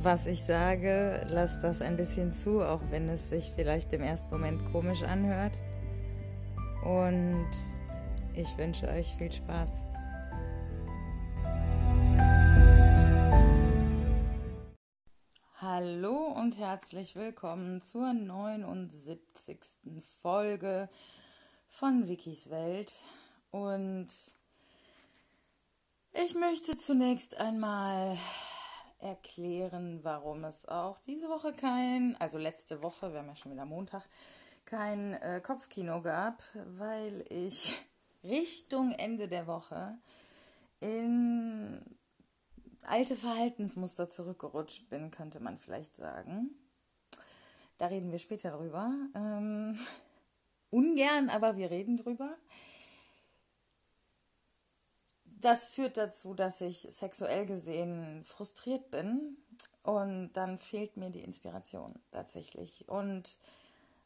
was ich sage, lasst das ein bisschen zu, auch wenn es sich vielleicht im ersten Moment komisch anhört. Und ich wünsche euch viel Spaß. Hallo und herzlich willkommen zur 79. Folge von Wikis Welt. Und ich möchte zunächst einmal erklären, warum es auch diese Woche kein, also letzte Woche, wir haben ja schon wieder Montag, kein äh, Kopfkino gab, weil ich Richtung Ende der Woche in alte Verhaltensmuster zurückgerutscht bin, könnte man vielleicht sagen. Da reden wir später drüber. Ähm, ungern, aber wir reden drüber das führt dazu, dass ich sexuell gesehen frustriert bin und dann fehlt mir die Inspiration tatsächlich. Und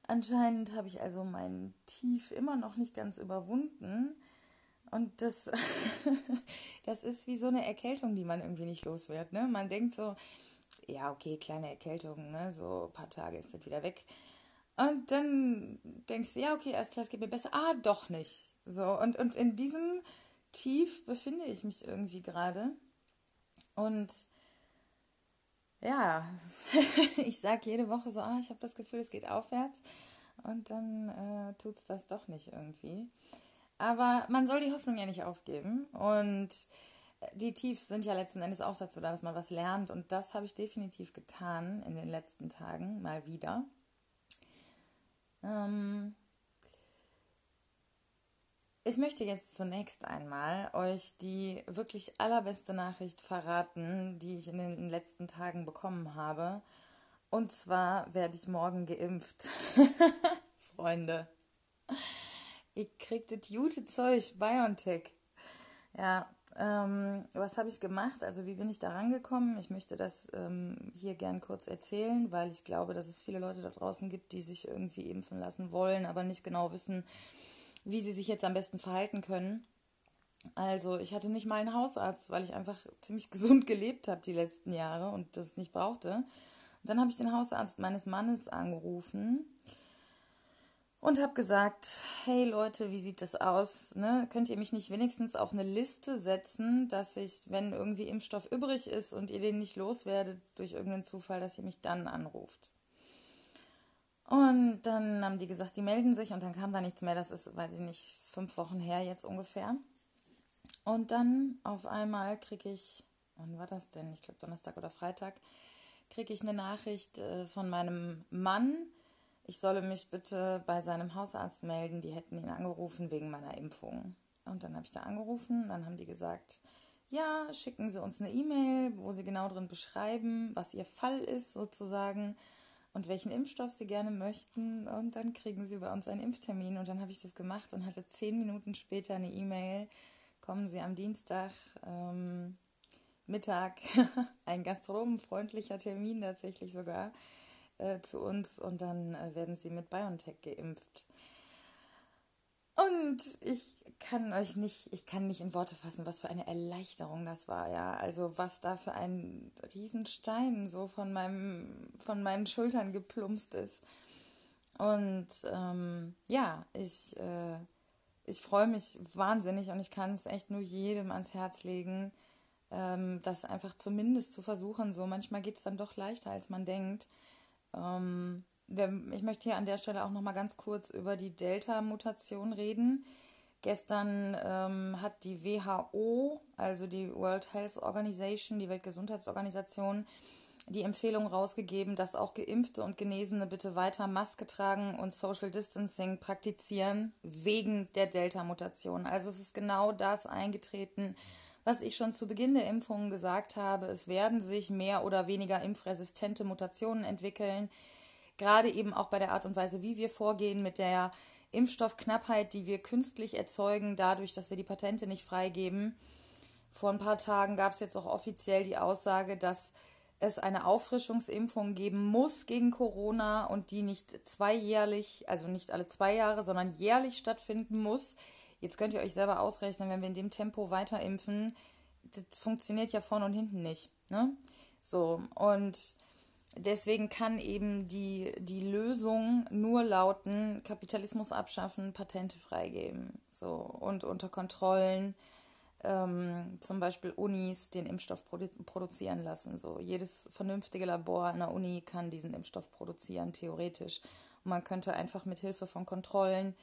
anscheinend habe ich also mein Tief immer noch nicht ganz überwunden. Und das, das ist wie so eine Erkältung, die man irgendwie nicht los wird. Ne? Man denkt so, ja, okay, kleine Erkältung, ne? so ein paar Tage ist das wieder weg. Und dann denkst du, ja, okay, alles klar, es geht mir besser. Ah, doch nicht. So, und, und in diesem tief befinde ich mich irgendwie gerade. Und ja, ich sage jede Woche so, ah, ich habe das Gefühl, es geht aufwärts. Und dann äh, tut es das doch nicht irgendwie. Aber man soll die Hoffnung ja nicht aufgeben. Und die Tiefs sind ja letzten Endes auch dazu da, dass man was lernt. Und das habe ich definitiv getan in den letzten Tagen mal wieder. Ähm, ich möchte jetzt zunächst einmal euch die wirklich allerbeste Nachricht verraten, die ich in den letzten Tagen bekommen habe. Und zwar werde ich morgen geimpft. Freunde. Ich krieg das gute Zeug, BioNTech. Ja, ähm, was habe ich gemacht? Also wie bin ich da rangekommen? Ich möchte das ähm, hier gern kurz erzählen, weil ich glaube, dass es viele Leute da draußen gibt, die sich irgendwie impfen lassen wollen, aber nicht genau wissen, wie sie sich jetzt am besten verhalten können. Also ich hatte nicht mal einen Hausarzt, weil ich einfach ziemlich gesund gelebt habe die letzten Jahre und das nicht brauchte. Und dann habe ich den Hausarzt meines Mannes angerufen und habe gesagt, hey Leute, wie sieht das aus? Ne? Könnt ihr mich nicht wenigstens auf eine Liste setzen, dass ich, wenn irgendwie Impfstoff übrig ist und ihr den nicht loswerdet durch irgendeinen Zufall, dass ihr mich dann anruft? Und dann haben die gesagt, die melden sich und dann kam da nichts mehr. Das ist, weiß ich nicht, fünf Wochen her jetzt ungefähr. Und dann auf einmal kriege ich, wann war das denn? Ich glaube Donnerstag oder Freitag, kriege ich eine Nachricht äh, von meinem Mann. Ich solle mich bitte bei seinem Hausarzt melden. Die hätten ihn angerufen wegen meiner Impfung. Und dann habe ich da angerufen. Dann haben die gesagt, ja, schicken Sie uns eine E-Mail, wo Sie genau drin beschreiben, was Ihr Fall ist sozusagen und welchen Impfstoff sie gerne möchten. Und dann kriegen sie bei uns einen Impftermin. Und dann habe ich das gemacht und hatte zehn Minuten später eine E-Mail. Kommen Sie am Dienstag ähm, Mittag, ein gastronomenfreundlicher Termin tatsächlich sogar, äh, zu uns. Und dann äh, werden Sie mit BioNTech geimpft. Und ich kann euch nicht, ich kann nicht in Worte fassen, was für eine Erleichterung das war, ja. Also was da für ein Riesenstein so von meinem, von meinen Schultern geplumpst ist. Und ähm, ja, ich, äh, ich freue mich wahnsinnig und ich kann es echt nur jedem ans Herz legen, ähm, das einfach zumindest zu versuchen. So manchmal geht es dann doch leichter, als man denkt. Ähm, ich möchte hier an der Stelle auch noch mal ganz kurz über die Delta-Mutation reden. Gestern ähm, hat die WHO, also die World Health Organization, die Weltgesundheitsorganisation, die Empfehlung rausgegeben, dass auch Geimpfte und Genesene bitte weiter Maske tragen und Social Distancing praktizieren wegen der Delta-Mutation. Also es ist genau das eingetreten, was ich schon zu Beginn der Impfungen gesagt habe. Es werden sich mehr oder weniger impfresistente Mutationen entwickeln gerade eben auch bei der Art und Weise, wie wir vorgehen mit der Impfstoffknappheit, die wir künstlich erzeugen, dadurch, dass wir die Patente nicht freigeben. Vor ein paar Tagen gab es jetzt auch offiziell die Aussage, dass es eine Auffrischungsimpfung geben muss gegen Corona und die nicht zweijährlich, also nicht alle zwei Jahre, sondern jährlich stattfinden muss. Jetzt könnt ihr euch selber ausrechnen, wenn wir in dem Tempo weiter impfen, das funktioniert ja vorne und hinten nicht. Ne? So, und deswegen kann eben die, die Lösung nur lauten, Kapitalismus abschaffen, Patente freigeben. So, und unter Kontrollen ähm, zum Beispiel Unis den Impfstoff produ produzieren lassen. So, jedes vernünftige Labor an der Uni kann diesen Impfstoff produzieren, theoretisch. Und man könnte einfach mit Hilfe von Kontrollen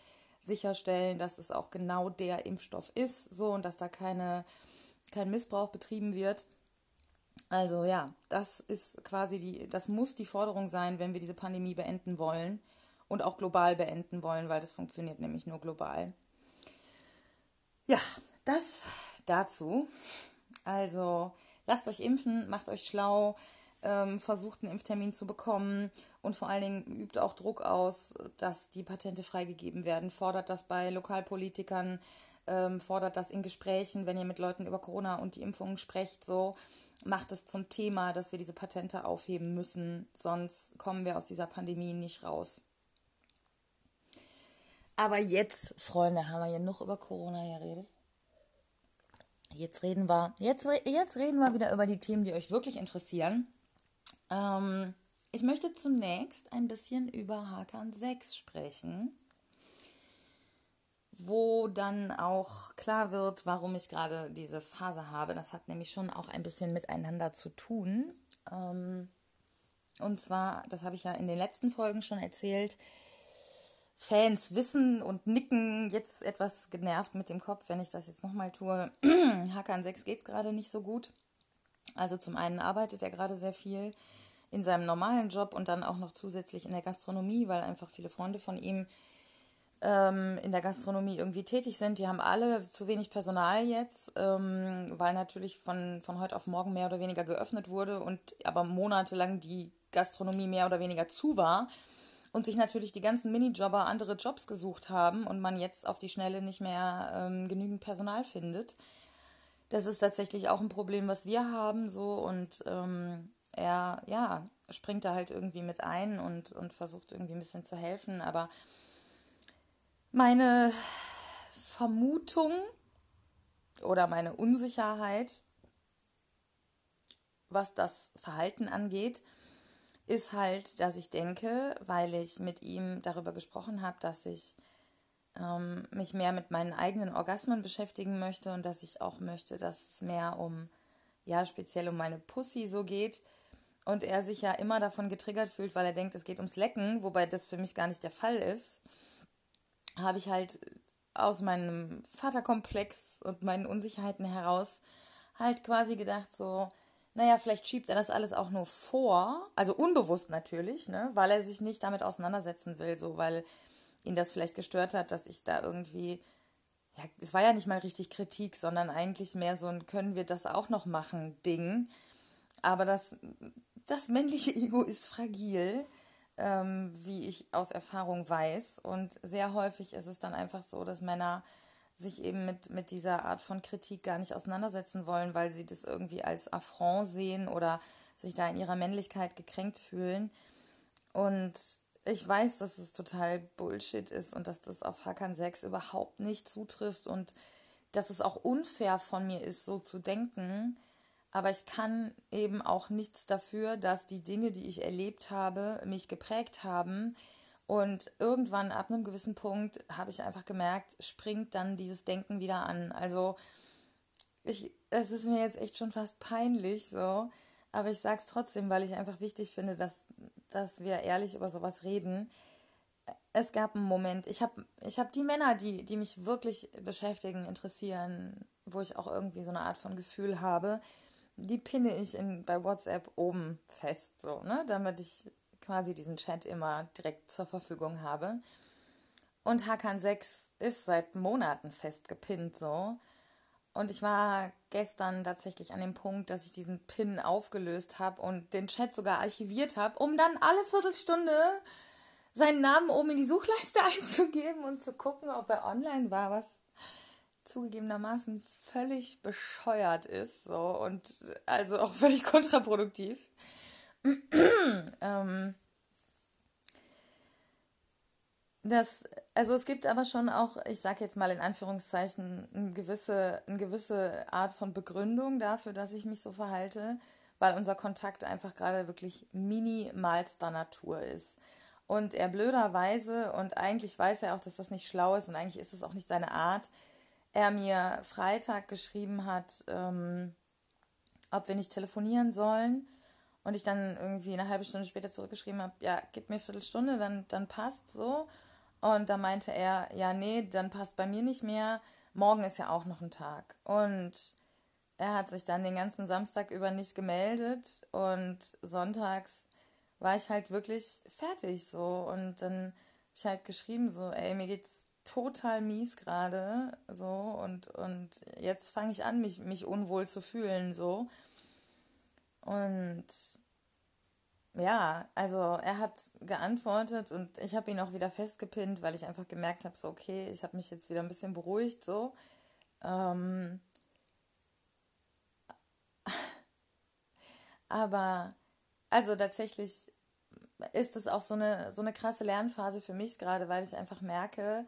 sicherstellen, dass es auch genau der Impfstoff ist, so und dass da keine, kein Missbrauch betrieben wird. Also ja, das ist quasi die, das muss die Forderung sein, wenn wir diese Pandemie beenden wollen und auch global beenden wollen, weil das funktioniert nämlich nur global. Ja, das dazu. Also lasst euch impfen, macht euch schlau, ähm, versucht einen Impftermin zu bekommen und vor allen Dingen übt auch Druck aus, dass die Patente freigegeben werden. Fordert das bei Lokalpolitikern, ähm, fordert das in Gesprächen, wenn ihr mit Leuten über Corona und die Impfungen sprecht, so macht es zum Thema, dass wir diese Patente aufheben müssen, sonst kommen wir aus dieser Pandemie nicht raus. Aber jetzt, Freunde, haben wir ja noch über Corona geredet. Jetzt reden wir, jetzt, jetzt reden wir wieder über die Themen, die euch wirklich interessieren. Ähm, ich möchte zunächst ein bisschen über Hakan 6 sprechen, wo dann auch klar wird, warum ich gerade diese Phase habe. Das hat nämlich schon auch ein bisschen miteinander zu tun. Ähm, und zwar, das habe ich ja in den letzten Folgen schon erzählt, Fans wissen und nicken jetzt etwas genervt mit dem Kopf, wenn ich das jetzt nochmal tue. Hakan 6 geht es gerade nicht so gut. Also zum einen arbeitet er gerade sehr viel in seinem normalen Job und dann auch noch zusätzlich in der Gastronomie, weil einfach viele Freunde von ihm ähm, in der Gastronomie irgendwie tätig sind. Die haben alle zu wenig Personal jetzt, ähm, weil natürlich von, von heute auf morgen mehr oder weniger geöffnet wurde und aber monatelang die Gastronomie mehr oder weniger zu war und sich natürlich die ganzen Minijobber andere Jobs gesucht haben und man jetzt auf die Schnelle nicht mehr ähm, genügend Personal findet. Das ist tatsächlich auch ein Problem, was wir haben, so und ähm, er, ja, springt da halt irgendwie mit ein und, und versucht irgendwie ein bisschen zu helfen, aber meine Vermutung oder meine Unsicherheit, was das Verhalten angeht, ist halt, dass ich denke, weil ich mit ihm darüber gesprochen habe, dass ich ähm, mich mehr mit meinen eigenen Orgasmen beschäftigen möchte und dass ich auch möchte, dass es mehr um, ja, speziell um meine Pussy so geht. Und er sich ja immer davon getriggert fühlt, weil er denkt, es geht ums Lecken, wobei das für mich gar nicht der Fall ist, habe ich halt aus meinem Vaterkomplex und meinen Unsicherheiten heraus halt quasi gedacht, so, naja, vielleicht schiebt er das alles auch nur vor, also unbewusst natürlich, ne, weil er sich nicht damit auseinandersetzen will, so weil ihn das vielleicht gestört hat, dass ich da irgendwie, ja, es war ja nicht mal richtig Kritik, sondern eigentlich mehr so ein können wir das auch noch machen Ding. Aber das, das männliche Ego ist fragil, ähm, wie ich aus Erfahrung weiß. Und sehr häufig ist es dann einfach so, dass Männer sich eben mit, mit dieser Art von Kritik gar nicht auseinandersetzen wollen, weil sie das irgendwie als Affront sehen oder sich da in ihrer Männlichkeit gekränkt fühlen. Und ich weiß, dass es total Bullshit ist und dass das auf Hakan 6 überhaupt nicht zutrifft und dass es auch unfair von mir ist, so zu denken. Aber ich kann eben auch nichts dafür, dass die Dinge, die ich erlebt habe, mich geprägt haben und irgendwann ab einem gewissen Punkt habe ich einfach gemerkt, springt dann dieses Denken wieder an. Also ich, es ist mir jetzt echt schon fast peinlich so, aber ich sage es trotzdem, weil ich einfach wichtig finde, dass, dass wir ehrlich über sowas reden. Es gab einen Moment, ich habe ich hab die Männer, die, die mich wirklich beschäftigen, interessieren, wo ich auch irgendwie so eine Art von Gefühl habe, die pinne ich in, bei WhatsApp oben fest, so, ne, damit ich quasi diesen Chat immer direkt zur Verfügung habe. Und Hakan 6 ist seit Monaten festgepinnt so. Und ich war gestern tatsächlich an dem Punkt, dass ich diesen Pin aufgelöst habe und den Chat sogar archiviert habe, um dann alle Viertelstunde seinen Namen oben in die Suchleiste einzugeben und zu gucken, ob er online war, was zugegebenermaßen völlig bescheuert ist so und also auch völlig kontraproduktiv. ähm, das, also es gibt aber schon auch, ich sage jetzt mal in Anführungszeichen, eine gewisse, eine gewisse Art von Begründung dafür, dass ich mich so verhalte, weil unser Kontakt einfach gerade wirklich minimalster Natur ist. Und er blöderweise, und eigentlich weiß er auch, dass das nicht schlau ist und eigentlich ist es auch nicht seine Art, er mir Freitag geschrieben hat, ähm, ob wir nicht telefonieren sollen. Und ich dann irgendwie eine halbe Stunde später zurückgeschrieben habe, ja, gib mir eine Viertelstunde, dann, dann passt so. Und da meinte er, ja, nee, dann passt bei mir nicht mehr. Morgen ist ja auch noch ein Tag. Und er hat sich dann den ganzen Samstag über nicht gemeldet und sonntags war ich halt wirklich fertig so. Und dann habe ich halt geschrieben, so, ey, mir geht's total mies gerade, so, und, und jetzt fange ich an, mich, mich unwohl zu fühlen, so. Und ja, also er hat geantwortet und ich habe ihn auch wieder festgepinnt, weil ich einfach gemerkt habe, so okay, ich habe mich jetzt wieder ein bisschen beruhigt, so. Ähm, aber also tatsächlich ist es auch so eine, so eine krasse Lernphase für mich gerade, weil ich einfach merke,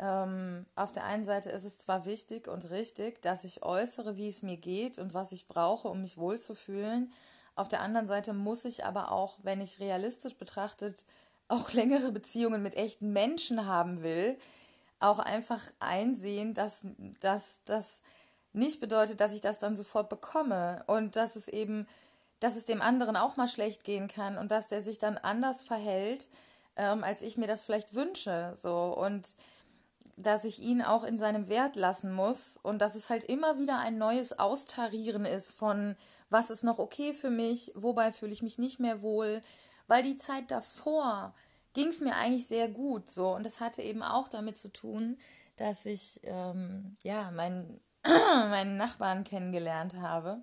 ähm, auf der einen Seite ist es zwar wichtig und richtig, dass ich äußere, wie es mir geht und was ich brauche, um mich wohlzufühlen, auf der anderen Seite muss ich aber auch, wenn ich realistisch betrachtet auch längere Beziehungen mit echten Menschen haben will, auch einfach einsehen, dass das nicht bedeutet, dass ich das dann sofort bekomme und dass es eben, dass es dem anderen auch mal schlecht gehen kann und dass der sich dann anders verhält, ähm, als ich mir das vielleicht wünsche. So und dass ich ihn auch in seinem Wert lassen muss und dass es halt immer wieder ein neues Austarieren ist von was ist noch okay für mich, wobei fühle ich mich nicht mehr wohl, weil die Zeit davor ging es mir eigentlich sehr gut so und das hatte eben auch damit zu tun, dass ich ähm, ja meinen meinen Nachbarn kennengelernt habe.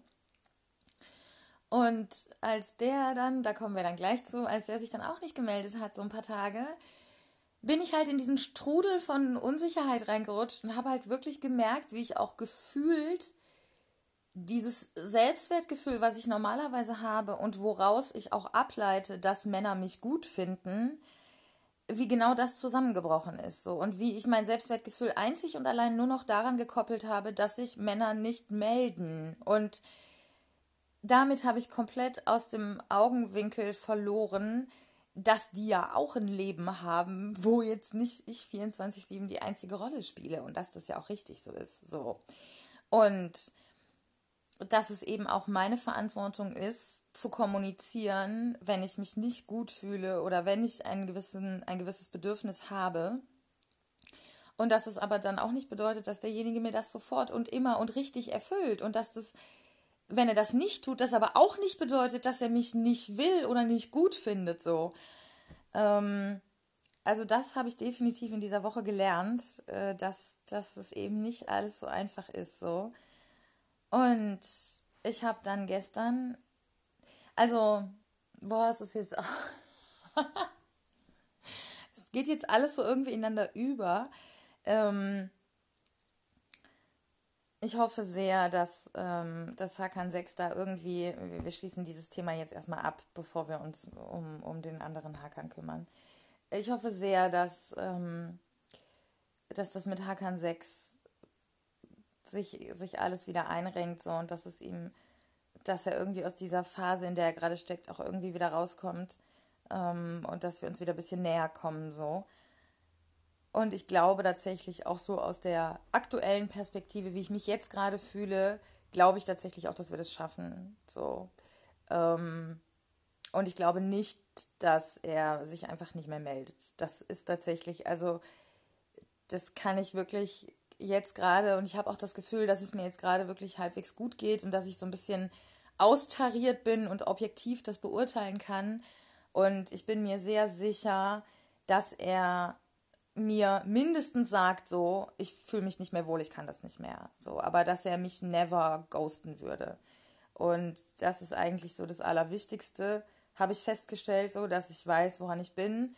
Und als der dann, da kommen wir dann gleich zu, als der sich dann auch nicht gemeldet hat, so ein paar Tage, bin ich halt in diesen Strudel von Unsicherheit reingerutscht und habe halt wirklich gemerkt, wie ich auch gefühlt dieses Selbstwertgefühl, was ich normalerweise habe und woraus ich auch ableite, dass Männer mich gut finden, wie genau das zusammengebrochen ist so. Und wie ich mein Selbstwertgefühl einzig und allein nur noch daran gekoppelt habe, dass sich Männer nicht melden. Und damit habe ich komplett aus dem Augenwinkel verloren, dass die ja auch ein Leben haben, wo jetzt nicht ich 24/7 die einzige Rolle spiele und dass das ja auch richtig so ist, so. Und dass es eben auch meine Verantwortung ist, zu kommunizieren, wenn ich mich nicht gut fühle oder wenn ich einen gewissen, ein gewisses Bedürfnis habe. Und dass es aber dann auch nicht bedeutet, dass derjenige mir das sofort und immer und richtig erfüllt. Und dass das, wenn er das nicht tut, das aber auch nicht bedeutet, dass er mich nicht will oder nicht gut findet. So. Ähm, also das habe ich definitiv in dieser Woche gelernt, äh, dass, dass es eben nicht alles so einfach ist. So. Und ich habe dann gestern, also, boah, es ist jetzt auch, es geht jetzt alles so irgendwie ineinander über. Ähm, ich hoffe sehr, dass ähm, das Hakan 6 da irgendwie, wir schließen dieses Thema jetzt erstmal ab, bevor wir uns um, um den anderen Hakan kümmern. Ich hoffe sehr, dass, ähm, dass das mit Hakan 6 sich, sich alles wieder einrenkt so und dass es ihm, dass er irgendwie aus dieser Phase, in der er gerade steckt, auch irgendwie wieder rauskommt ähm, und dass wir uns wieder ein bisschen näher kommen so. Und ich glaube tatsächlich auch so aus der aktuellen Perspektive, wie ich mich jetzt gerade fühle, glaube ich tatsächlich auch, dass wir das schaffen. So. Ähm, und ich glaube nicht, dass er sich einfach nicht mehr meldet. Das ist tatsächlich, also das kann ich wirklich jetzt gerade und ich habe auch das Gefühl, dass es mir jetzt gerade wirklich halbwegs gut geht und dass ich so ein bisschen austariert bin und objektiv das beurteilen kann. Und ich bin mir sehr sicher, dass er mir mindestens sagt so, ich fühle mich nicht mehr wohl, ich kann das nicht mehr. So, aber dass er mich never ghosten würde. Und das ist eigentlich so das Allerwichtigste, habe ich festgestellt, so, dass ich weiß, woran ich bin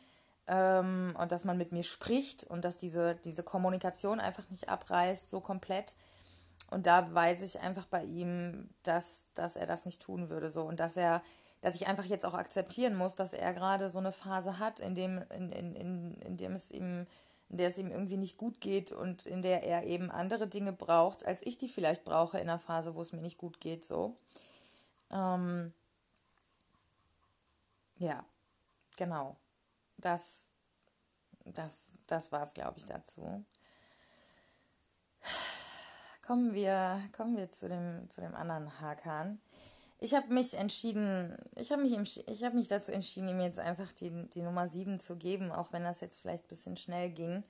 ähm, und dass man mit mir spricht und dass diese, diese Kommunikation einfach nicht abreißt, so komplett. Und da weiß ich einfach bei ihm, dass, dass er das nicht tun würde, so. Und dass er, dass ich einfach jetzt auch akzeptieren muss, dass er gerade so eine Phase hat, in dem, in, in, in, in dem es ihm, in der es ihm irgendwie nicht gut geht und in der er eben andere Dinge braucht, als ich die vielleicht brauche in einer Phase, wo es mir nicht gut geht, so. Ähm, ja, genau. Das, das, das war es, glaube ich, dazu. Kommen wir, kommen wir zu dem, zu dem anderen Hakan. Ich habe mich entschieden, ich habe mich, ich hab mich dazu entschieden, ihm jetzt einfach die, die Nummer 7 zu geben, auch wenn das jetzt vielleicht ein bisschen schnell ging.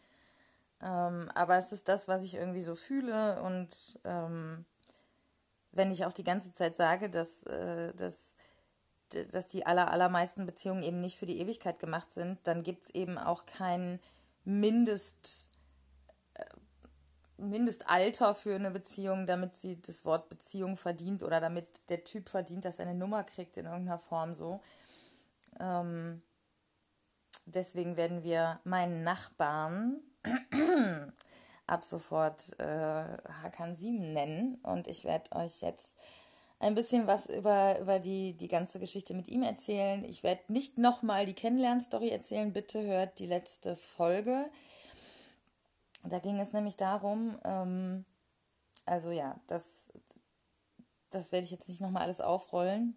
Ähm, aber es ist das, was ich irgendwie so fühle und ähm, wenn ich auch die ganze Zeit sage, dass, äh, dass, dass die aller, allermeisten Beziehungen eben nicht für die Ewigkeit gemacht sind, dann gibt es eben auch kein Mindest, Mindestalter für eine Beziehung, damit sie das Wort Beziehung verdient oder damit der Typ verdient, dass er eine Nummer kriegt in irgendeiner Form so. Ähm, deswegen werden wir meinen Nachbarn ab sofort äh, Hakan 7 nennen und ich werde euch jetzt ein bisschen was über, über die, die ganze Geschichte mit ihm erzählen. Ich werde nicht nochmal die Kennenlernstory erzählen, bitte hört die letzte Folge. Da ging es nämlich darum, ähm, also ja, das, das werde ich jetzt nicht nochmal alles aufrollen.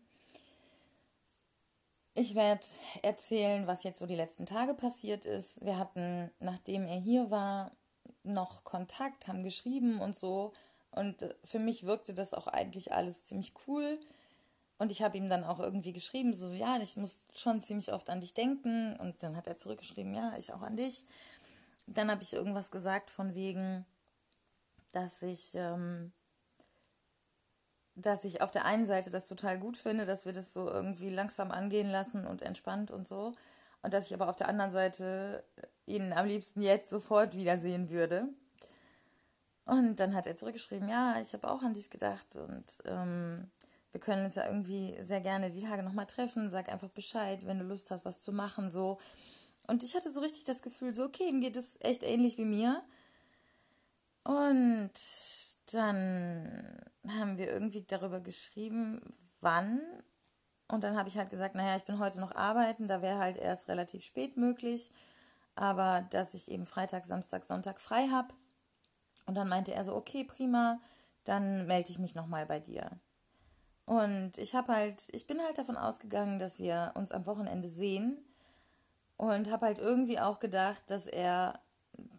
Ich werde erzählen, was jetzt so die letzten Tage passiert ist. Wir hatten, nachdem er hier war, noch Kontakt, haben geschrieben und so. Und für mich wirkte das auch eigentlich alles ziemlich cool. Und ich habe ihm dann auch irgendwie geschrieben, so, ja, ich muss schon ziemlich oft an dich denken. Und dann hat er zurückgeschrieben, ja, ich auch an dich dann habe ich irgendwas gesagt von wegen, dass ich, ähm, dass ich auf der einen Seite das total gut finde, dass wir das so irgendwie langsam angehen lassen und entspannt und so. Und dass ich aber auf der anderen Seite ihn am liebsten jetzt sofort wiedersehen würde. Und dann hat er zurückgeschrieben, ja, ich habe auch an dich gedacht und ähm, wir können uns ja irgendwie sehr gerne die Tage nochmal treffen. Sag einfach Bescheid, wenn du Lust hast, was zu machen, so. Und ich hatte so richtig das Gefühl, so, okay, ihm geht es echt ähnlich wie mir. Und dann haben wir irgendwie darüber geschrieben, wann. Und dann habe ich halt gesagt, naja, ich bin heute noch arbeiten, da wäre halt erst relativ spät möglich. Aber dass ich eben Freitag, Samstag, Sonntag frei habe. Und dann meinte er so, okay, prima, dann melde ich mich nochmal bei dir. Und ich habe halt, ich bin halt davon ausgegangen, dass wir uns am Wochenende sehen und habe halt irgendwie auch gedacht, dass er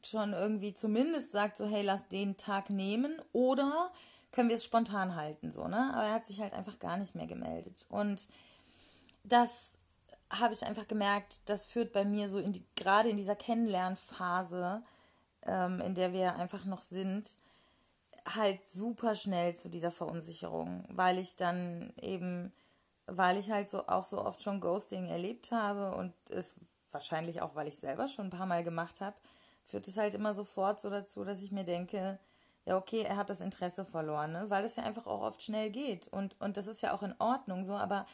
schon irgendwie zumindest sagt, so, hey, lass den Tag nehmen oder können wir es spontan halten, so, ne? Aber er hat sich halt einfach gar nicht mehr gemeldet. Und das habe ich einfach gemerkt, das führt bei mir so in die, gerade in dieser Kennenlernphase, ähm, in der wir einfach noch sind, halt super schnell zu dieser Verunsicherung, weil ich dann eben, weil ich halt so auch so oft schon Ghosting erlebt habe und es wahrscheinlich auch, weil ich selber schon ein paar Mal gemacht habe, führt es halt immer sofort so dazu, dass ich mir denke, ja, okay, er hat das Interesse verloren, ne? weil es ja einfach auch oft schnell geht. Und, und das ist ja auch in Ordnung so, aber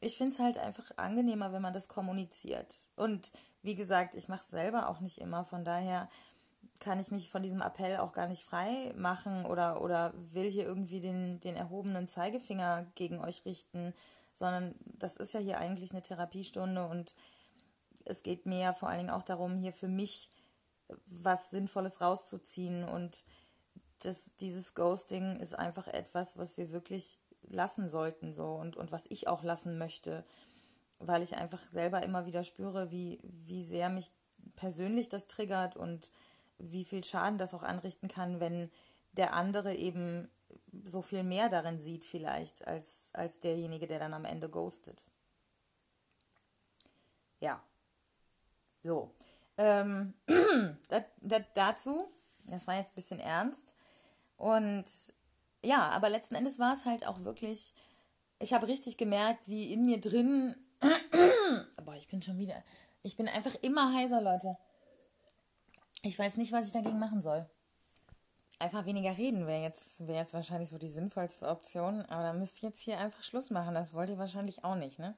ich finde es halt einfach angenehmer, wenn man das kommuniziert. Und wie gesagt, ich mache es selber auch nicht immer, von daher kann ich mich von diesem Appell auch gar nicht frei machen oder, oder will hier irgendwie den, den erhobenen Zeigefinger gegen euch richten, sondern das ist ja hier eigentlich eine Therapiestunde und es geht mir vor allen Dingen auch darum, hier für mich was Sinnvolles rauszuziehen. Und das, dieses Ghosting ist einfach etwas, was wir wirklich lassen sollten so und, und was ich auch lassen möchte, weil ich einfach selber immer wieder spüre, wie, wie sehr mich persönlich das triggert und wie viel Schaden das auch anrichten kann, wenn der andere eben so viel mehr darin sieht vielleicht als, als derjenige, der dann am Ende ghostet. Ja, so. Ähm, das, das dazu, das war jetzt ein bisschen ernst. Und ja, aber letzten Endes war es halt auch wirklich, ich habe richtig gemerkt, wie in mir drin, boah, ich bin schon wieder, ich bin einfach immer heiser, Leute. ich weiß nicht, was ich dagegen machen soll. Einfach weniger reden wäre jetzt, wär jetzt wahrscheinlich so die sinnvollste Option, aber dann müsst ihr jetzt hier einfach Schluss machen. Das wollt ihr wahrscheinlich auch nicht, ne?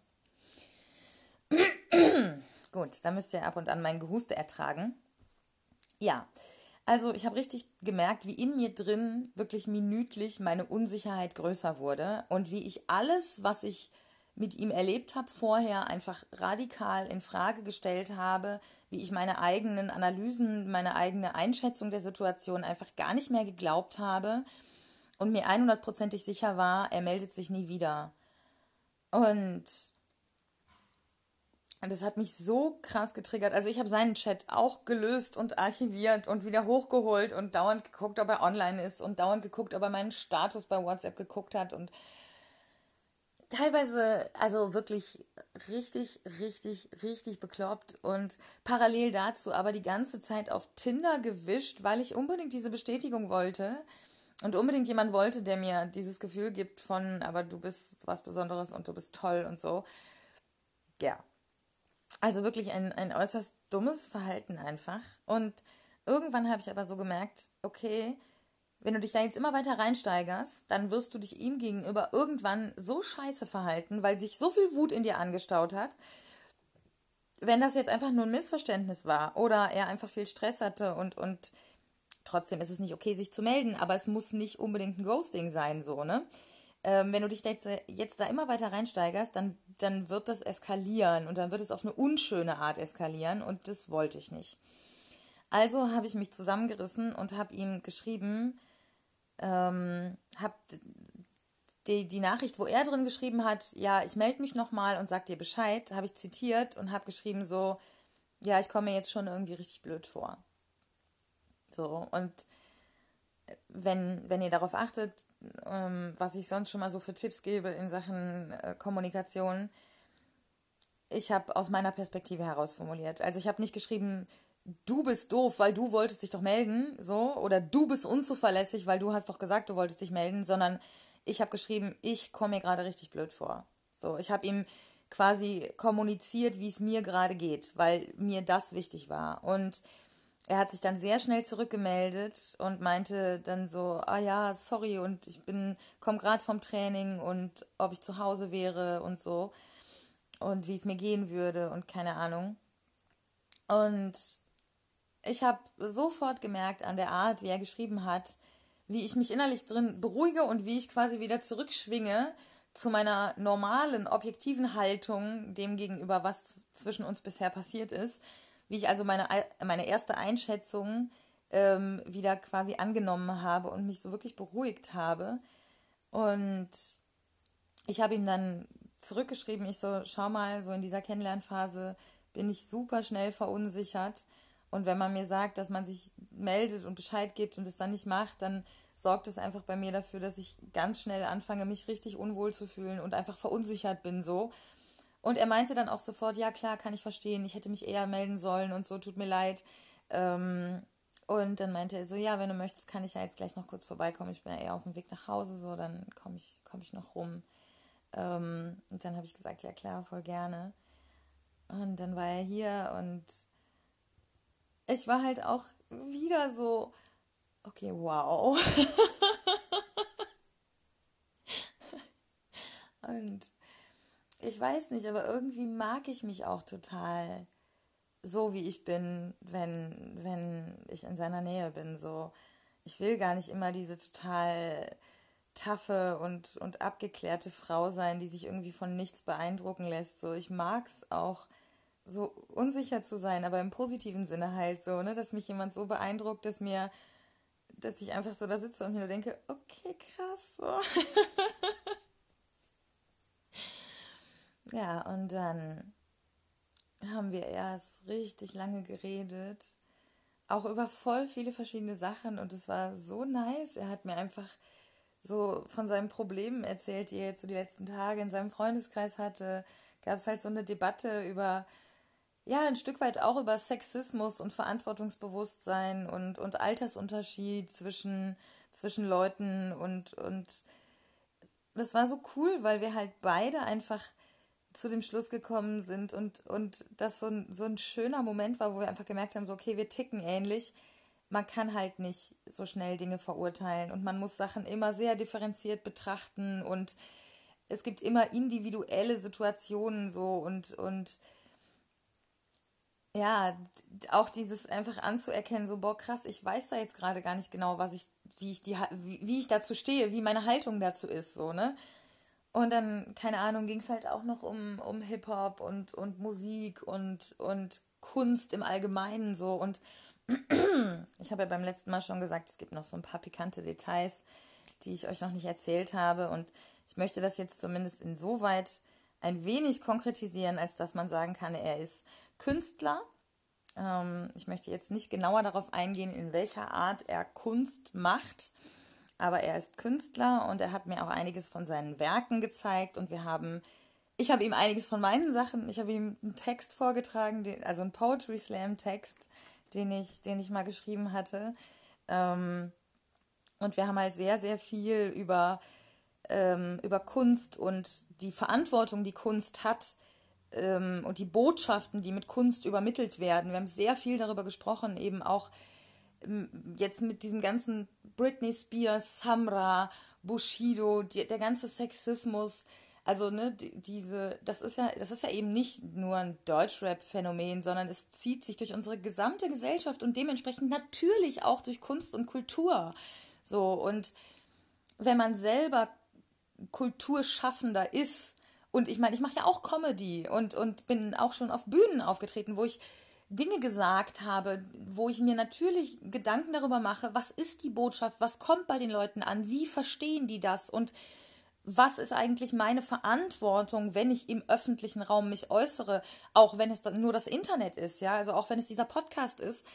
Gut, dann müsst ihr ab und an mein Gehuste ertragen. Ja, also ich habe richtig gemerkt, wie in mir drin wirklich minütlich meine Unsicherheit größer wurde und wie ich alles, was ich mit ihm erlebt habe vorher, einfach radikal in Frage gestellt habe, wie ich meine eigenen Analysen, meine eigene Einschätzung der Situation einfach gar nicht mehr geglaubt habe und mir 100%ig sicher war, er meldet sich nie wieder. Und das hat mich so krass getriggert. Also ich habe seinen Chat auch gelöst und archiviert und wieder hochgeholt und dauernd geguckt, ob er online ist und dauernd geguckt, ob er meinen Status bei WhatsApp geguckt hat und teilweise, also wirklich richtig, richtig, richtig bekloppt und parallel dazu aber die ganze Zeit auf Tinder gewischt, weil ich unbedingt diese Bestätigung wollte und unbedingt jemand wollte, der mir dieses Gefühl gibt von, aber du bist was Besonderes und du bist toll und so. Ja. Also wirklich ein, ein äußerst dummes Verhalten einfach. Und irgendwann habe ich aber so gemerkt, okay, wenn du dich da jetzt immer weiter reinsteigerst, dann wirst du dich ihm gegenüber irgendwann so scheiße verhalten, weil sich so viel Wut in dir angestaut hat. Wenn das jetzt einfach nur ein Missverständnis war oder er einfach viel Stress hatte und, und trotzdem ist es nicht okay, sich zu melden, aber es muss nicht unbedingt ein Ghosting sein, so, ne? Ähm, wenn du dich jetzt, jetzt da immer weiter reinsteigerst, dann, dann wird das eskalieren und dann wird es auf eine unschöne Art eskalieren und das wollte ich nicht. Also habe ich mich zusammengerissen und habe ihm geschrieben, ähm, habe die, die Nachricht, wo er drin geschrieben hat, ja, ich melde mich nochmal und sag dir Bescheid, habe ich zitiert und habe geschrieben so, ja, ich komme mir jetzt schon irgendwie richtig blöd vor. So, und wenn, wenn ihr darauf achtet, ähm, was ich sonst schon mal so für Tipps gebe in Sachen äh, Kommunikation, ich habe aus meiner Perspektive heraus formuliert. Also ich habe nicht geschrieben, du bist doof, weil du wolltest dich doch melden, so, oder du bist unzuverlässig, weil du hast doch gesagt, du wolltest dich melden, sondern ich habe geschrieben, ich komme mir gerade richtig blöd vor. So, ich habe ihm quasi kommuniziert, wie es mir gerade geht, weil mir das wichtig war. Und er hat sich dann sehr schnell zurückgemeldet und meinte dann so, ah ja, sorry und ich bin, komm gerade vom Training und ob ich zu Hause wäre und so und wie es mir gehen würde und keine Ahnung. Und ich habe sofort gemerkt an der Art, wie er geschrieben hat, wie ich mich innerlich drin beruhige und wie ich quasi wieder zurückschwinge zu meiner normalen, objektiven Haltung dem gegenüber, was zwischen uns bisher passiert ist, wie ich also meine, meine erste Einschätzung ähm, wieder quasi angenommen habe und mich so wirklich beruhigt habe. Und ich habe ihm dann zurückgeschrieben, ich so, schau mal, so in dieser Kennenlernphase bin ich super schnell verunsichert und wenn man mir sagt, dass man sich meldet und Bescheid gibt und es dann nicht macht, dann sorgt es einfach bei mir dafür, dass ich ganz schnell anfange, mich richtig unwohl zu fühlen und einfach verunsichert bin so. Und er meinte dann auch sofort, ja klar, kann ich verstehen, ich hätte mich eher melden sollen und so, tut mir leid. Ähm, und dann meinte er so, ja, wenn du möchtest, kann ich ja jetzt gleich noch kurz vorbeikommen. Ich bin ja eher auf dem Weg nach Hause, so, dann komme ich, komm ich noch rum. Ähm, und dann habe ich gesagt, ja klar, voll gerne. Und dann war er hier und ich war halt auch wieder so, okay, wow. und ich weiß nicht, aber irgendwie mag ich mich auch total so, wie ich bin, wenn, wenn ich in seiner Nähe bin. So, ich will gar nicht immer diese total taffe und, und abgeklärte Frau sein, die sich irgendwie von nichts beeindrucken lässt. So, ich mag es auch so unsicher zu sein, aber im positiven Sinne halt so, ne, dass mich jemand so beeindruckt, dass mir, dass ich einfach so da sitze und mir nur denke, okay, krass, so. ja, und dann haben wir erst richtig lange geredet, auch über voll viele verschiedene Sachen und es war so nice. Er hat mir einfach so von seinen Problemen erzählt, die er jetzt so die letzten Tage in seinem Freundeskreis hatte. Gab es halt so eine Debatte über ja, ein Stück weit auch über Sexismus und Verantwortungsbewusstsein und, und Altersunterschied zwischen, zwischen Leuten und, und das war so cool, weil wir halt beide einfach zu dem Schluss gekommen sind und, und das so ein, so ein schöner Moment war, wo wir einfach gemerkt haben, so, okay, wir ticken ähnlich. Man kann halt nicht so schnell Dinge verurteilen und man muss Sachen immer sehr differenziert betrachten und es gibt immer individuelle Situationen so und, und ja, auch dieses einfach anzuerkennen, so, boah, krass, ich weiß da jetzt gerade gar nicht genau, was ich, wie ich die, wie, wie ich dazu stehe, wie meine Haltung dazu ist, so, ne? Und dann, keine Ahnung, ging es halt auch noch um, um Hip-Hop und, und Musik und, und Kunst im Allgemeinen so. Und ich habe ja beim letzten Mal schon gesagt, es gibt noch so ein paar pikante Details, die ich euch noch nicht erzählt habe. Und ich möchte das jetzt zumindest insoweit ein wenig konkretisieren, als dass man sagen kann, er ist Künstler. Ähm, ich möchte jetzt nicht genauer darauf eingehen, in welcher Art er Kunst macht, aber er ist Künstler und er hat mir auch einiges von seinen Werken gezeigt und wir haben, ich habe ihm einiges von meinen Sachen, ich habe ihm einen Text vorgetragen, also einen Poetry Slam Text, den ich, den ich mal geschrieben hatte. Ähm, und wir haben halt sehr, sehr viel über, ähm, über Kunst und die Verantwortung, die Kunst hat, ähm, und die Botschaften, die mit Kunst übermittelt werden. Wir haben sehr viel darüber gesprochen, eben auch jetzt mit diesem ganzen Britney Spears, Samra, Bushido, die, der ganze Sexismus. Also, ne, die, diese, das ist ja, das ist ja eben nicht nur ein Deutschrap-Phänomen, sondern es zieht sich durch unsere gesamte Gesellschaft und dementsprechend natürlich auch durch Kunst und Kultur. So, und wenn man selber Kulturschaffender ist, und ich meine, ich mache ja auch Comedy und, und bin auch schon auf Bühnen aufgetreten, wo ich Dinge gesagt habe, wo ich mir natürlich Gedanken darüber mache, was ist die Botschaft, was kommt bei den Leuten an, wie verstehen die das und was ist eigentlich meine Verantwortung, wenn ich im öffentlichen Raum mich äußere, auch wenn es nur das Internet ist, ja, also auch wenn es dieser Podcast ist.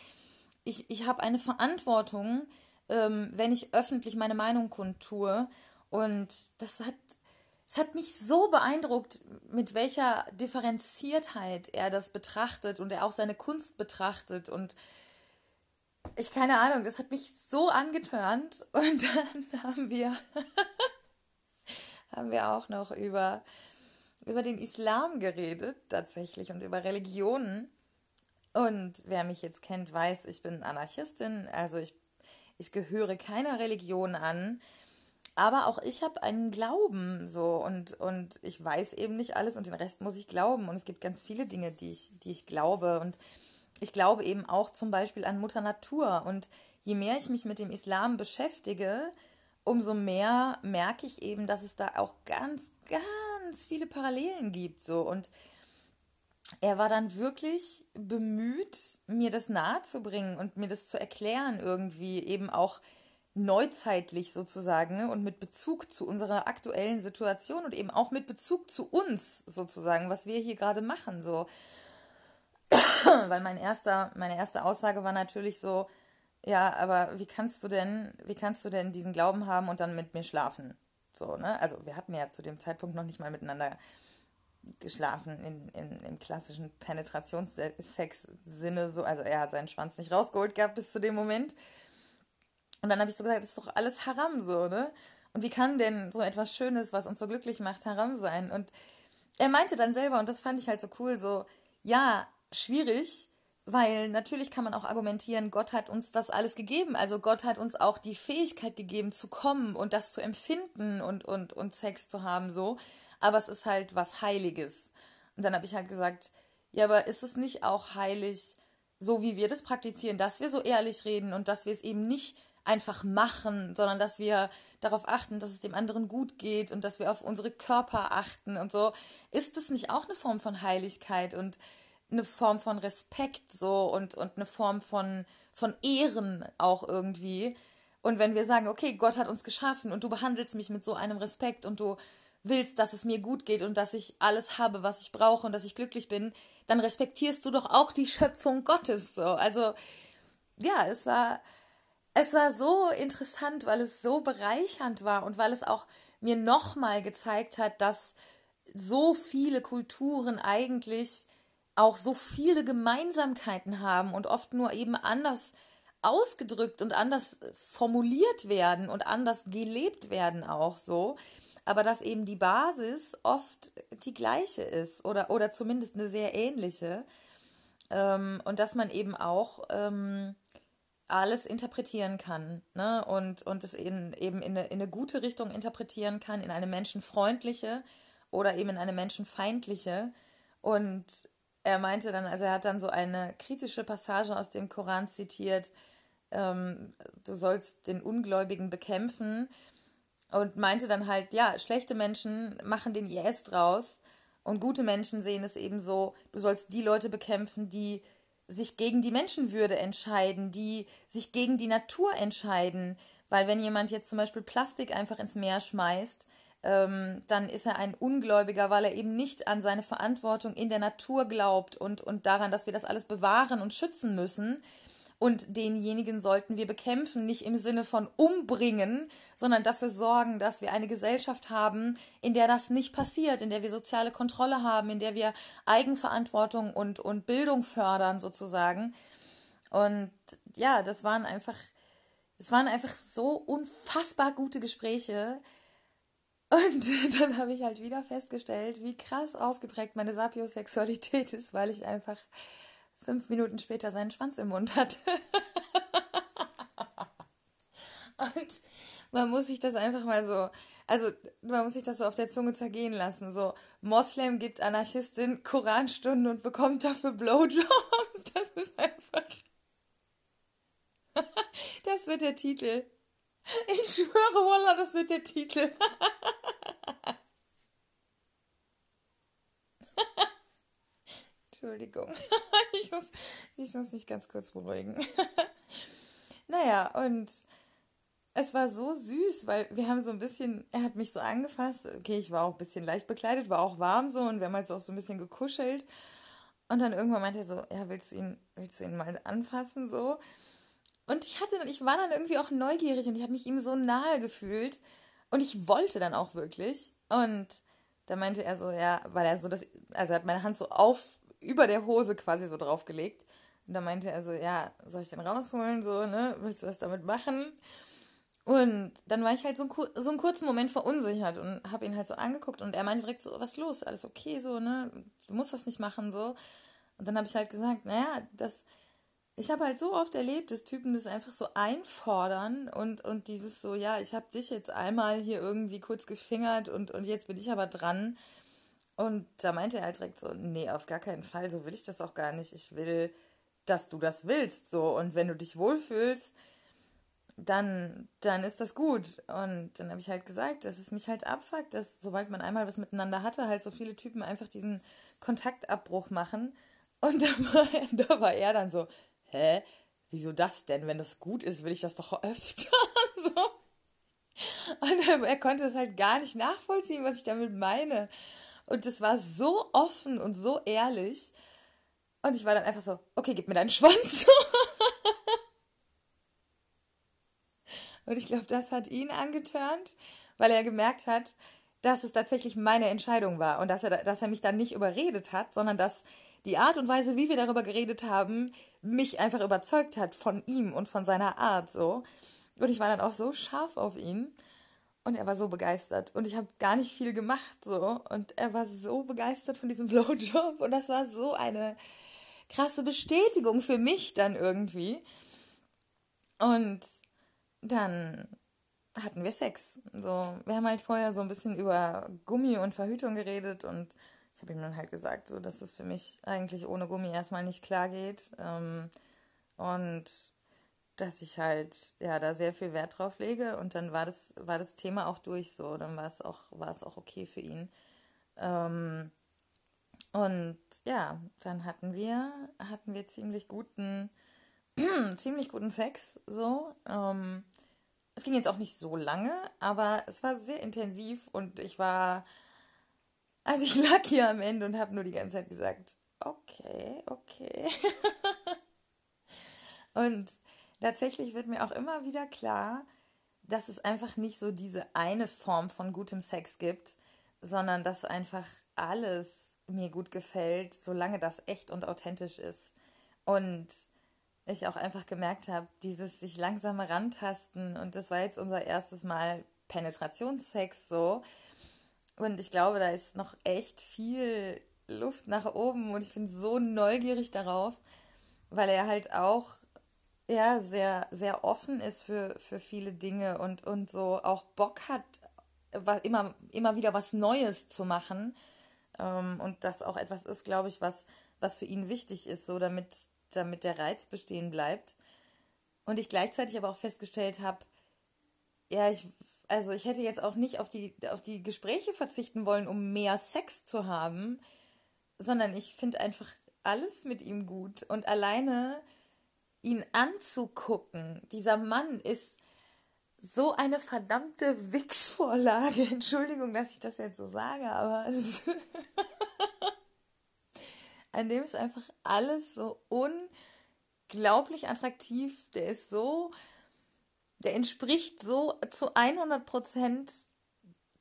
Ich, ich habe eine Verantwortung, ähm, wenn ich öffentlich meine Meinung kundtue. Und das hat es hat mich so beeindruckt, mit welcher Differenziertheit er das betrachtet und er auch seine Kunst betrachtet. Und ich keine Ahnung, das hat mich so angetörnt. Und dann haben wir haben wir auch noch über über den Islam geredet tatsächlich und über Religionen. Und wer mich jetzt kennt, weiß, ich bin Anarchistin, also ich ich gehöre keiner Religion an aber auch ich habe einen Glauben so und, und ich weiß eben nicht alles und den Rest muss ich glauben. Und es gibt ganz viele Dinge, die ich, die ich glaube. Und ich glaube eben auch zum Beispiel an Mutter Natur. Und je mehr ich mich mit dem Islam beschäftige, umso mehr merke ich eben, dass es da auch ganz, ganz viele Parallelen gibt. So. Und er war dann wirklich bemüht, mir das nahezubringen und mir das zu erklären, irgendwie eben auch neuzeitlich sozusagen ne? und mit Bezug zu unserer aktuellen Situation und eben auch mit Bezug zu uns sozusagen, was wir hier gerade machen, so. Weil mein erster, meine erste Aussage war natürlich so, ja, aber wie kannst du denn, wie kannst du denn diesen Glauben haben und dann mit mir schlafen? So, ne? Also wir hatten ja zu dem Zeitpunkt noch nicht mal miteinander geschlafen in, in, im klassischen Penetrationssex-Sinne. So, also er hat seinen Schwanz nicht rausgeholt gehabt bis zu dem Moment. Und dann habe ich so gesagt, das ist doch alles Haram so, ne? Und wie kann denn so etwas Schönes, was uns so glücklich macht, Haram sein? Und er meinte dann selber, und das fand ich halt so cool, so, ja, schwierig, weil natürlich kann man auch argumentieren, Gott hat uns das alles gegeben. Also Gott hat uns auch die Fähigkeit gegeben zu kommen und das zu empfinden und, und, und Sex zu haben, so. Aber es ist halt was Heiliges. Und dann habe ich halt gesagt, ja, aber ist es nicht auch heilig, so wie wir das praktizieren, dass wir so ehrlich reden und dass wir es eben nicht einfach machen, sondern dass wir darauf achten, dass es dem anderen gut geht und dass wir auf unsere Körper achten und so. Ist es nicht auch eine Form von Heiligkeit und eine Form von Respekt so und, und eine Form von, von Ehren auch irgendwie? Und wenn wir sagen, okay, Gott hat uns geschaffen und du behandelst mich mit so einem Respekt und du willst, dass es mir gut geht und dass ich alles habe, was ich brauche und dass ich glücklich bin, dann respektierst du doch auch die Schöpfung Gottes so. Also ja, es war es war so interessant, weil es so bereichernd war und weil es auch mir nochmal gezeigt hat, dass so viele Kulturen eigentlich auch so viele Gemeinsamkeiten haben und oft nur eben anders ausgedrückt und anders formuliert werden und anders gelebt werden auch so. aber dass eben die Basis oft die gleiche ist oder, oder zumindest eine sehr ähnliche. Ähm, und dass man eben auch ähm, alles interpretieren kann ne? und, und es in, eben in eine, in eine gute Richtung interpretieren kann, in eine menschenfreundliche oder eben in eine menschenfeindliche. Und er meinte dann, also er hat dann so eine kritische Passage aus dem Koran zitiert, ähm, du sollst den Ungläubigen bekämpfen und meinte dann halt, ja, schlechte Menschen machen den IS draus und gute Menschen sehen es eben so, du sollst die Leute bekämpfen, die sich gegen die Menschenwürde entscheiden, die sich gegen die Natur entscheiden. Weil wenn jemand jetzt zum Beispiel Plastik einfach ins Meer schmeißt, ähm, dann ist er ein Ungläubiger, weil er eben nicht an seine Verantwortung in der Natur glaubt und, und daran, dass wir das alles bewahren und schützen müssen. Und denjenigen sollten wir bekämpfen, nicht im Sinne von umbringen, sondern dafür sorgen, dass wir eine Gesellschaft haben, in der das nicht passiert, in der wir soziale Kontrolle haben, in der wir Eigenverantwortung und, und Bildung fördern, sozusagen. Und ja, das waren einfach, es waren einfach so unfassbar gute Gespräche. Und dann habe ich halt wieder festgestellt, wie krass ausgeprägt meine Sapiosexualität ist, weil ich einfach fünf Minuten später seinen Schwanz im Mund hatte. Und man muss sich das einfach mal so, also man muss sich das so auf der Zunge zergehen lassen. So, Moslem gibt Anarchistin Koranstunden und bekommt dafür Blowjob. Das ist einfach. Das wird der Titel. Ich schwöre, Wallah, das wird der Titel. Entschuldigung. Ich muss, ich muss mich ganz kurz beruhigen. Naja, und es war so süß, weil wir haben so ein bisschen, er hat mich so angefasst. Okay, ich war auch ein bisschen leicht bekleidet, war auch warm so und wir haben halt so auch so ein bisschen gekuschelt. Und dann irgendwann meinte er so, ja, willst du ihn, willst du ihn mal anfassen so? Und ich hatte, ich war dann irgendwie auch neugierig und ich habe mich ihm so nahe gefühlt und ich wollte dann auch wirklich. Und da meinte er so, ja, weil er so das, also er hat meine Hand so auf über der Hose quasi so draufgelegt. Und da meinte er so, ja, soll ich den rausholen, so, ne, willst du was damit machen? Und dann war ich halt so, so einen kurzen Moment verunsichert und habe ihn halt so angeguckt und er meinte direkt so, was ist los, alles okay, so, ne, du musst das nicht machen, so. Und dann habe ich halt gesagt, naja, das, ich habe halt so oft erlebt, dass Typen das einfach so einfordern und, und dieses so, ja, ich habe dich jetzt einmal hier irgendwie kurz gefingert und, und jetzt bin ich aber dran. Und da meinte er halt direkt so, nee, auf gar keinen Fall, so will ich das auch gar nicht. Ich will, dass du das willst, so. Und wenn du dich wohlfühlst, dann, dann ist das gut. Und dann habe ich halt gesagt, dass es mich halt abfuckt, dass sobald man einmal was miteinander hatte, halt so viele Typen einfach diesen Kontaktabbruch machen. Und da war, da war er dann so, hä? Wieso das denn? Wenn das gut ist, will ich das doch öfter. so. Und er, er konnte es halt gar nicht nachvollziehen, was ich damit meine. Und es war so offen und so ehrlich. Und ich war dann einfach so, okay, gib mir deinen Schwanz. und ich glaube, das hat ihn angetörnt, weil er gemerkt hat, dass es tatsächlich meine Entscheidung war und dass er, dass er mich dann nicht überredet hat, sondern dass die Art und Weise, wie wir darüber geredet haben, mich einfach überzeugt hat von ihm und von seiner Art so. Und ich war dann auch so scharf auf ihn. Und er war so begeistert. Und ich habe gar nicht viel gemacht so. Und er war so begeistert von diesem Blowjob. Und das war so eine krasse Bestätigung für mich dann irgendwie. Und dann hatten wir Sex. So, wir haben halt vorher so ein bisschen über Gummi und Verhütung geredet und ich habe ihm dann halt gesagt, so dass es für mich eigentlich ohne Gummi erstmal nicht klar geht. Ähm, und dass ich halt ja da sehr viel Wert drauf lege. Und dann war das war das Thema auch durch so. Dann war es auch war es auch okay für ihn. Ähm, und ja dann hatten wir hatten wir ziemlich guten ziemlich guten Sex so. Ähm, es ging jetzt auch nicht so lange aber es war sehr intensiv und ich war also ich lag hier am Ende und habe nur die ganze Zeit gesagt okay okay. Und tatsächlich wird mir auch immer wieder klar, dass es einfach nicht so diese eine Form von gutem Sex gibt, sondern dass einfach alles mir gut gefällt, solange das echt und authentisch ist. Und ich auch einfach gemerkt habe, dieses sich langsam rantasten und das war jetzt unser erstes Mal Penetrationssex so. Und ich glaube, da ist noch echt viel Luft nach oben und ich bin so neugierig darauf, weil er halt auch ja, sehr, sehr offen ist für, für viele Dinge und, und so auch Bock hat, immer, immer wieder was Neues zu machen. Ähm, und das auch etwas ist, glaube ich, was, was für ihn wichtig ist, so damit, damit der Reiz bestehen bleibt. Und ich gleichzeitig aber auch festgestellt habe, ja, ich, also ich hätte jetzt auch nicht auf die, auf die Gespräche verzichten wollen, um mehr Sex zu haben, sondern ich finde einfach alles mit ihm gut. Und alleine ihn anzugucken, dieser Mann ist so eine verdammte Wichsvorlage. Entschuldigung, dass ich das jetzt so sage, aber an dem ist einfach alles so unglaublich attraktiv. Der ist so, der entspricht so zu 100 Prozent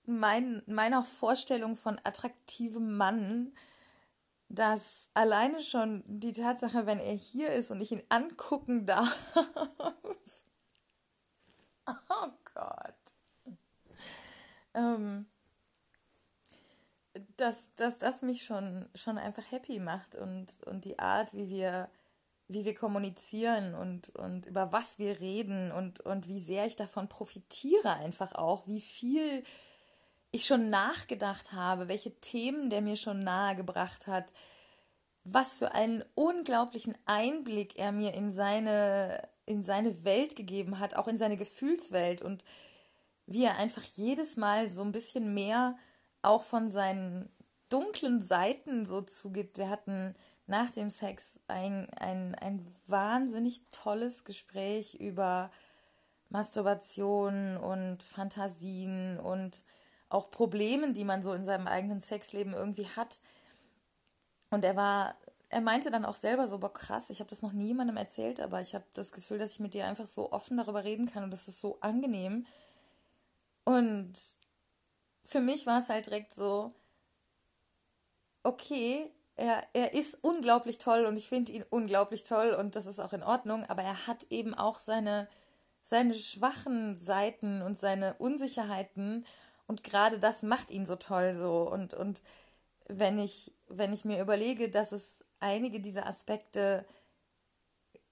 mein, meiner Vorstellung von attraktivem Mann dass alleine schon die Tatsache, wenn er hier ist und ich ihn angucken darf. oh Gott. Ähm, dass, dass das mich schon, schon einfach happy macht und, und die Art, wie wir, wie wir kommunizieren und, und über was wir reden und, und wie sehr ich davon profitiere einfach auch, wie viel ich schon nachgedacht habe, welche Themen der mir schon nahegebracht hat, was für einen unglaublichen Einblick er mir in seine, in seine Welt gegeben hat, auch in seine Gefühlswelt und wie er einfach jedes Mal so ein bisschen mehr auch von seinen dunklen Seiten so zugibt. Wir hatten nach dem Sex ein, ein, ein wahnsinnig tolles Gespräch über Masturbation und Fantasien und auch Problemen, die man so in seinem eigenen Sexleben irgendwie hat. Und er war, er meinte dann auch selber so, boah, krass, ich habe das noch niemandem erzählt, aber ich habe das Gefühl, dass ich mit dir einfach so offen darüber reden kann und das ist so angenehm. Und für mich war es halt direkt so, okay, er, er ist unglaublich toll und ich finde ihn unglaublich toll und das ist auch in Ordnung, aber er hat eben auch seine, seine schwachen Seiten und seine Unsicherheiten und gerade das macht ihn so toll so und und wenn ich wenn ich mir überlege, dass es einige dieser Aspekte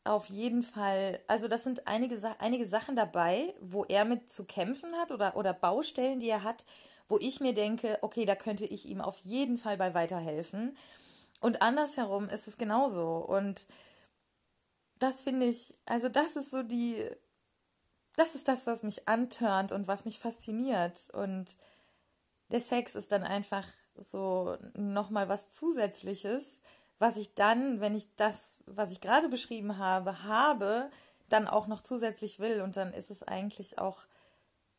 auf jeden Fall, also das sind einige einige Sachen dabei, wo er mit zu kämpfen hat oder oder Baustellen, die er hat, wo ich mir denke, okay, da könnte ich ihm auf jeden Fall bei weiterhelfen. Und andersherum ist es genauso und das finde ich, also das ist so die das ist das, was mich antörnt und was mich fasziniert. Und der Sex ist dann einfach so nochmal was Zusätzliches, was ich dann, wenn ich das, was ich gerade beschrieben habe, habe, dann auch noch zusätzlich will. Und dann ist es eigentlich auch,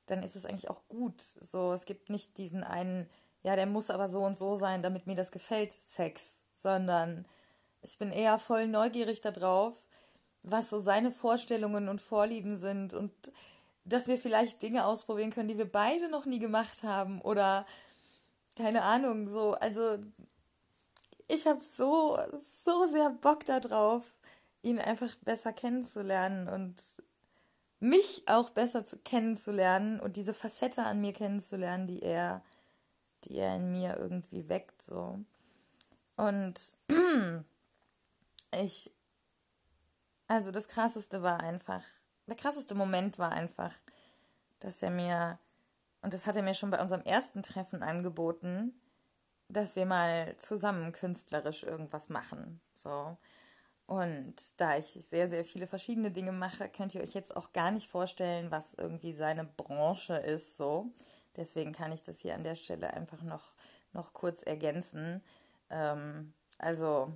dann ist es eigentlich auch gut. So, es gibt nicht diesen einen, ja, der muss aber so und so sein, damit mir das gefällt, Sex, sondern ich bin eher voll neugierig darauf, was so seine Vorstellungen und Vorlieben sind und dass wir vielleicht Dinge ausprobieren können, die wir beide noch nie gemacht haben oder keine Ahnung, so, also ich habe so, so sehr Bock darauf, ihn einfach besser kennenzulernen und mich auch besser zu kennenzulernen und diese Facette an mir kennenzulernen, die er, die er in mir irgendwie weckt, so. Und ich also das krasseste war einfach, der krasseste Moment war einfach, dass er mir, und das hat er mir schon bei unserem ersten Treffen angeboten, dass wir mal zusammen künstlerisch irgendwas machen. So. Und da ich sehr, sehr viele verschiedene Dinge mache, könnt ihr euch jetzt auch gar nicht vorstellen, was irgendwie seine Branche ist. So. Deswegen kann ich das hier an der Stelle einfach noch, noch kurz ergänzen. Ähm, also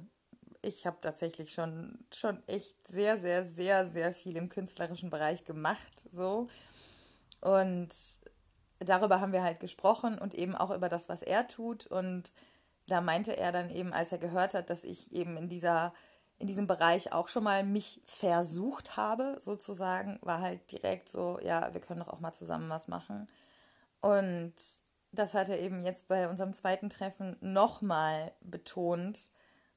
ich habe tatsächlich schon, schon echt sehr, sehr, sehr, sehr viel im künstlerischen Bereich gemacht, so. Und darüber haben wir halt gesprochen und eben auch über das, was er tut. Und da meinte er dann eben, als er gehört hat, dass ich eben in dieser, in diesem Bereich auch schon mal mich versucht habe, sozusagen, war halt direkt so, ja, wir können doch auch mal zusammen was machen. Und das hat er eben jetzt bei unserem zweiten Treffen nochmal betont,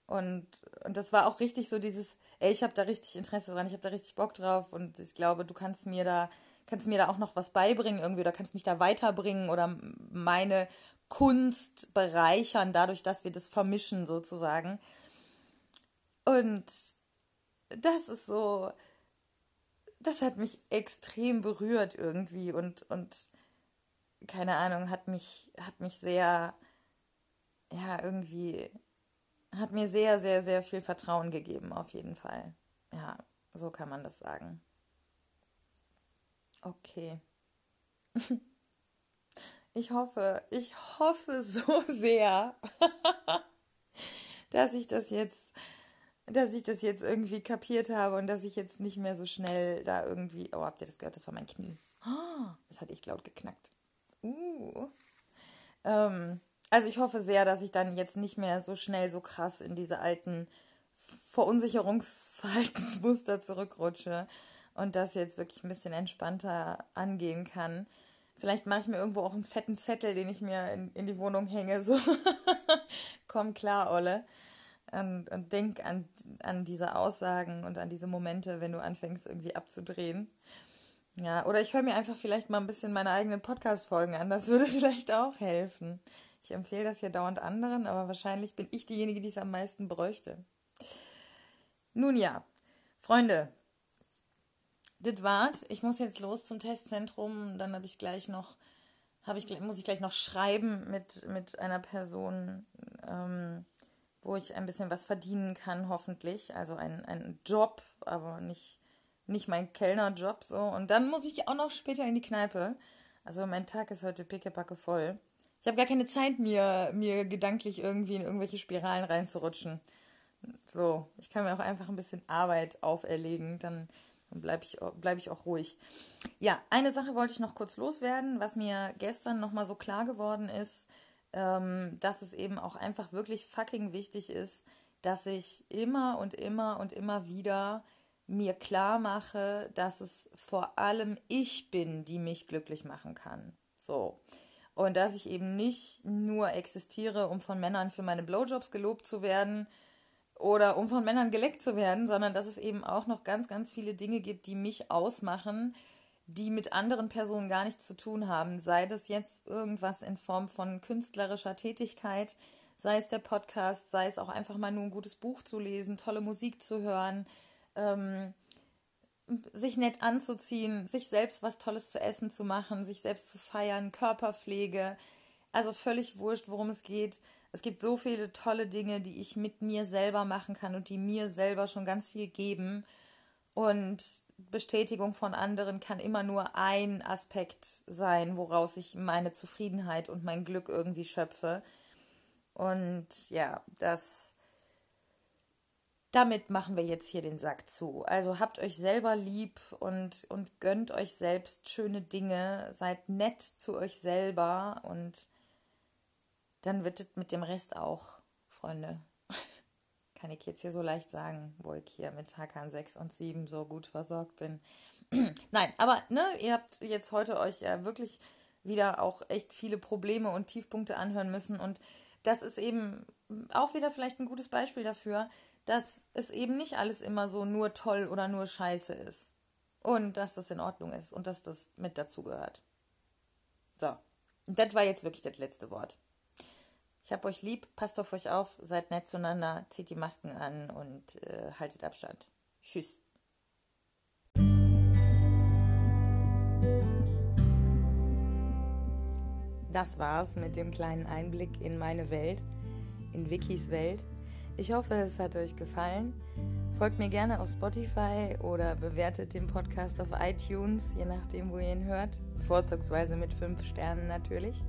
und, und das war auch richtig so dieses, ey, ich habe da richtig Interesse dran, ich habe da richtig Bock drauf und ich glaube, du kannst mir da, kannst mir da auch noch was beibringen irgendwie oder kannst mich da weiterbringen oder meine Kunst bereichern, dadurch, dass wir das vermischen sozusagen. Und das ist so, das hat mich extrem berührt irgendwie und, und keine Ahnung, hat mich, hat mich sehr, ja, irgendwie, hat mir sehr, sehr, sehr viel Vertrauen gegeben, auf jeden Fall. Ja, so kann man das sagen. Okay. Ich hoffe, ich hoffe so sehr, dass ich das jetzt, dass ich das jetzt irgendwie kapiert habe und dass ich jetzt nicht mehr so schnell da irgendwie. Oh, habt ihr das gehört? Das war mein Knie. Das hat echt laut geknackt. Uh. Ähm, also ich hoffe sehr, dass ich dann jetzt nicht mehr so schnell so krass in diese alten Verunsicherungsverhaltensmuster zurückrutsche und das jetzt wirklich ein bisschen entspannter angehen kann. Vielleicht mache ich mir irgendwo auch einen fetten Zettel, den ich mir in, in die Wohnung hänge. So, komm klar, Olle. Und, und denk an, an diese Aussagen und an diese Momente, wenn du anfängst, irgendwie abzudrehen. Ja, oder ich höre mir einfach vielleicht mal ein bisschen meine eigenen Podcast-Folgen an. Das würde vielleicht auch helfen. Ich empfehle das hier dauernd anderen, aber wahrscheinlich bin ich diejenige, die es am meisten bräuchte. Nun ja, Freunde, das war's. Ich muss jetzt los zum Testzentrum. Dann habe ich gleich noch, habe ich muss ich gleich noch schreiben mit, mit einer Person, ähm, wo ich ein bisschen was verdienen kann, hoffentlich. Also ein, ein Job, aber nicht, nicht mein Kellnerjob so. Und dann muss ich auch noch später in die Kneipe. Also mein Tag ist heute pickepacke voll. Ich habe gar keine Zeit, mir, mir gedanklich irgendwie in irgendwelche Spiralen reinzurutschen. So, ich kann mir auch einfach ein bisschen Arbeit auferlegen. Dann dann bleibe ich, bleib ich auch ruhig. Ja, eine Sache wollte ich noch kurz loswerden, was mir gestern nochmal so klar geworden ist, ähm, dass es eben auch einfach wirklich fucking wichtig ist, dass ich immer und immer und immer wieder mir klar mache, dass es vor allem ich bin, die mich glücklich machen kann. So. Und dass ich eben nicht nur existiere, um von Männern für meine Blowjobs gelobt zu werden, oder um von Männern geleckt zu werden, sondern dass es eben auch noch ganz, ganz viele Dinge gibt, die mich ausmachen, die mit anderen Personen gar nichts zu tun haben. Sei das jetzt irgendwas in Form von künstlerischer Tätigkeit, sei es der Podcast, sei es auch einfach mal nur ein gutes Buch zu lesen, tolle Musik zu hören, ähm, sich nett anzuziehen, sich selbst was Tolles zu essen zu machen, sich selbst zu feiern, Körperpflege. Also völlig wurscht, worum es geht es gibt so viele tolle Dinge, die ich mit mir selber machen kann und die mir selber schon ganz viel geben. Und Bestätigung von anderen kann immer nur ein Aspekt sein, woraus ich meine Zufriedenheit und mein Glück irgendwie schöpfe. Und ja, das damit machen wir jetzt hier den Sack zu. Also habt euch selber lieb und, und gönnt euch selbst schöne Dinge, seid nett zu euch selber und dann wird es mit dem Rest auch, Freunde. Kann ich jetzt hier so leicht sagen, wo ich hier mit Hakan 6 und 7 so gut versorgt bin. Nein, aber ne, ihr habt jetzt heute euch ja wirklich wieder auch echt viele Probleme und Tiefpunkte anhören müssen und das ist eben auch wieder vielleicht ein gutes Beispiel dafür, dass es eben nicht alles immer so nur toll oder nur scheiße ist. Und dass das in Ordnung ist und dass das mit dazugehört. So. Das war jetzt wirklich das letzte Wort. Ich hab euch lieb, passt auf euch auf, seid nett zueinander, zieht die Masken an und äh, haltet Abstand. Tschüss. Das war's mit dem kleinen Einblick in meine Welt, in Wikis Welt. Ich hoffe, es hat euch gefallen. Folgt mir gerne auf Spotify oder bewertet den Podcast auf iTunes, je nachdem, wo ihr ihn hört. Vorzugsweise mit 5 Sternen natürlich.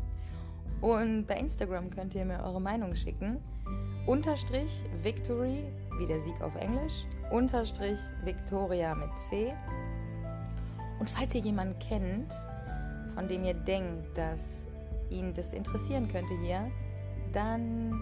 Und bei Instagram könnt ihr mir eure Meinung schicken. Unterstrich Victory, wie der Sieg auf Englisch. Unterstrich Victoria mit C. Und falls ihr jemanden kennt, von dem ihr denkt, dass ihn das interessieren könnte hier, dann